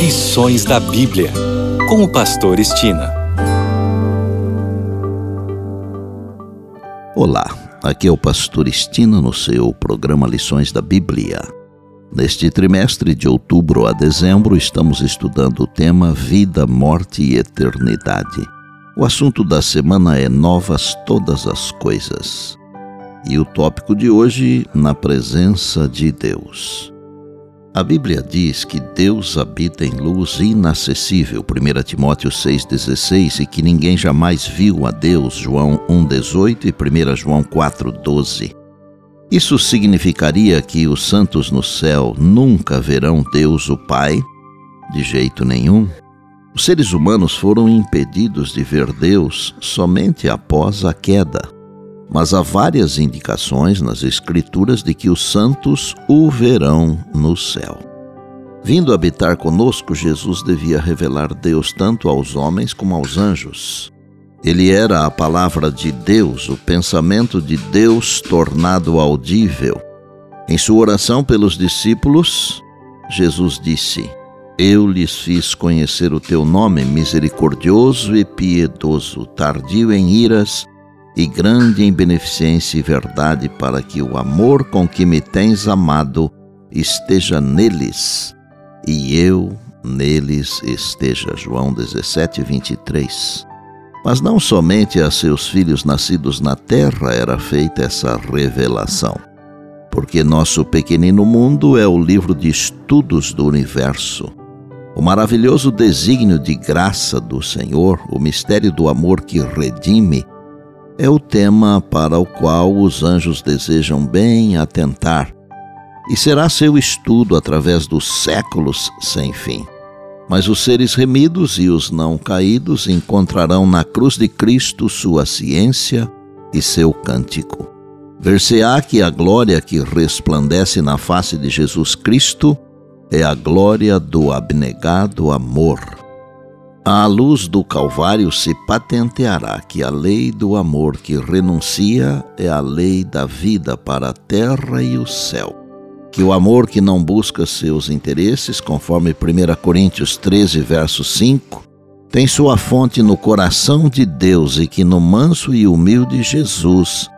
Lições da Bíblia, com o Pastor Estina. Olá, aqui é o Pastor Estina no seu programa Lições da Bíblia. Neste trimestre de outubro a dezembro, estamos estudando o tema Vida, Morte e Eternidade. O assunto da semana é Novas Todas as Coisas. E o tópico de hoje, na presença de Deus. A Bíblia diz que Deus habita em luz inacessível, 1 Timóteo 6,16, e que ninguém jamais viu a Deus, João 1,18 e 1 João 4,12. Isso significaria que os santos no céu nunca verão Deus o Pai? De jeito nenhum. Os seres humanos foram impedidos de ver Deus somente após a queda mas há várias indicações nas Escrituras de que os santos o verão no céu. Vindo habitar conosco, Jesus devia revelar Deus tanto aos homens como aos anjos. Ele era a palavra de Deus, o pensamento de Deus tornado audível. Em sua oração pelos discípulos, Jesus disse: Eu lhes fiz conhecer o teu nome, misericordioso e piedoso, tardio em iras e grande em beneficência e verdade, para que o amor com que me tens amado esteja neles e eu neles esteja. João 17, 23. Mas não somente a seus filhos nascidos na terra era feita essa revelação, porque nosso pequenino mundo é o livro de estudos do universo. O maravilhoso desígnio de graça do Senhor, o mistério do amor que redime, é o tema para o qual os anjos desejam bem atentar e será seu estudo através dos séculos sem fim. Mas os seres remidos e os não caídos encontrarão na cruz de Cristo sua ciência e seu cântico. Ver-se-á que a glória que resplandece na face de Jesus Cristo é a glória do abnegado amor à luz do Calvário se patenteará que a lei do amor que renuncia é a lei da vida para a terra e o céu. Que o amor que não busca seus interesses, conforme 1 Coríntios 13, verso 5, tem sua fonte no coração de Deus e que no manso e humilde Jesus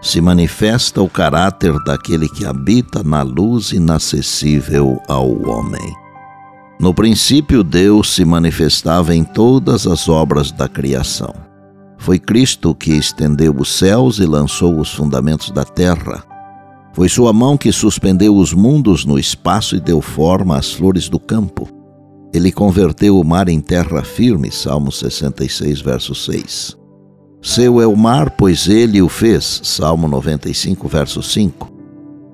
se manifesta o caráter daquele que habita na luz inacessível ao homem. No princípio, Deus se manifestava em todas as obras da criação. Foi Cristo que estendeu os céus e lançou os fundamentos da terra. Foi Sua mão que suspendeu os mundos no espaço e deu forma às flores do campo. Ele converteu o mar em terra firme, Salmo 66, verso 6. Seu é o mar, pois ele o fez, Salmo 95, verso 5.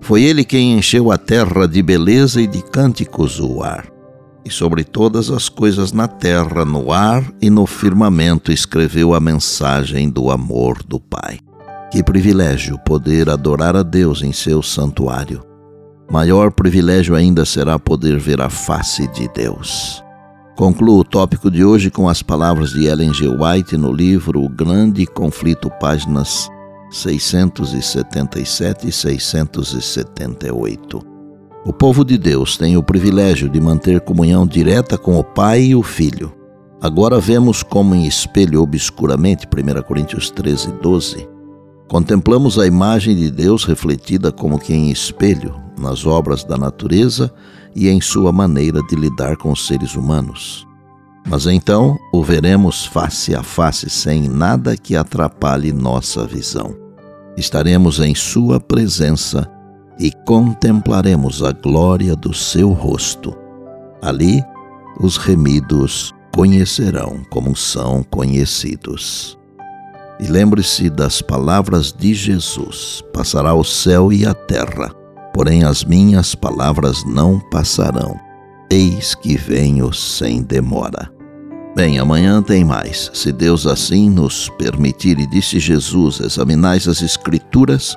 Foi ele quem encheu a terra de beleza e de cânticos o ar e sobre todas as coisas na terra, no ar e no firmamento escreveu a mensagem do amor do Pai. Que privilégio poder adorar a Deus em seu santuário. Maior privilégio ainda será poder ver a face de Deus. Concluo o tópico de hoje com as palavras de Ellen G. White no livro O Grande Conflito, páginas 677 e 678. O povo de Deus tem o privilégio de manter comunhão direta com o Pai e o Filho. Agora vemos como em espelho obscuramente, 1 Coríntios 13, 12. Contemplamos a imagem de Deus refletida como que em espelho nas obras da natureza e em sua maneira de lidar com os seres humanos. Mas então o veremos face a face sem nada que atrapalhe nossa visão. Estaremos em Sua presença e contemplaremos a glória do seu rosto. Ali, os remidos conhecerão como são conhecidos. E lembre-se das palavras de Jesus: passará o céu e a terra, porém as minhas palavras não passarão. Eis que venho sem demora. Bem, amanhã tem mais. Se Deus assim nos permitir, e disse Jesus: examinais as Escrituras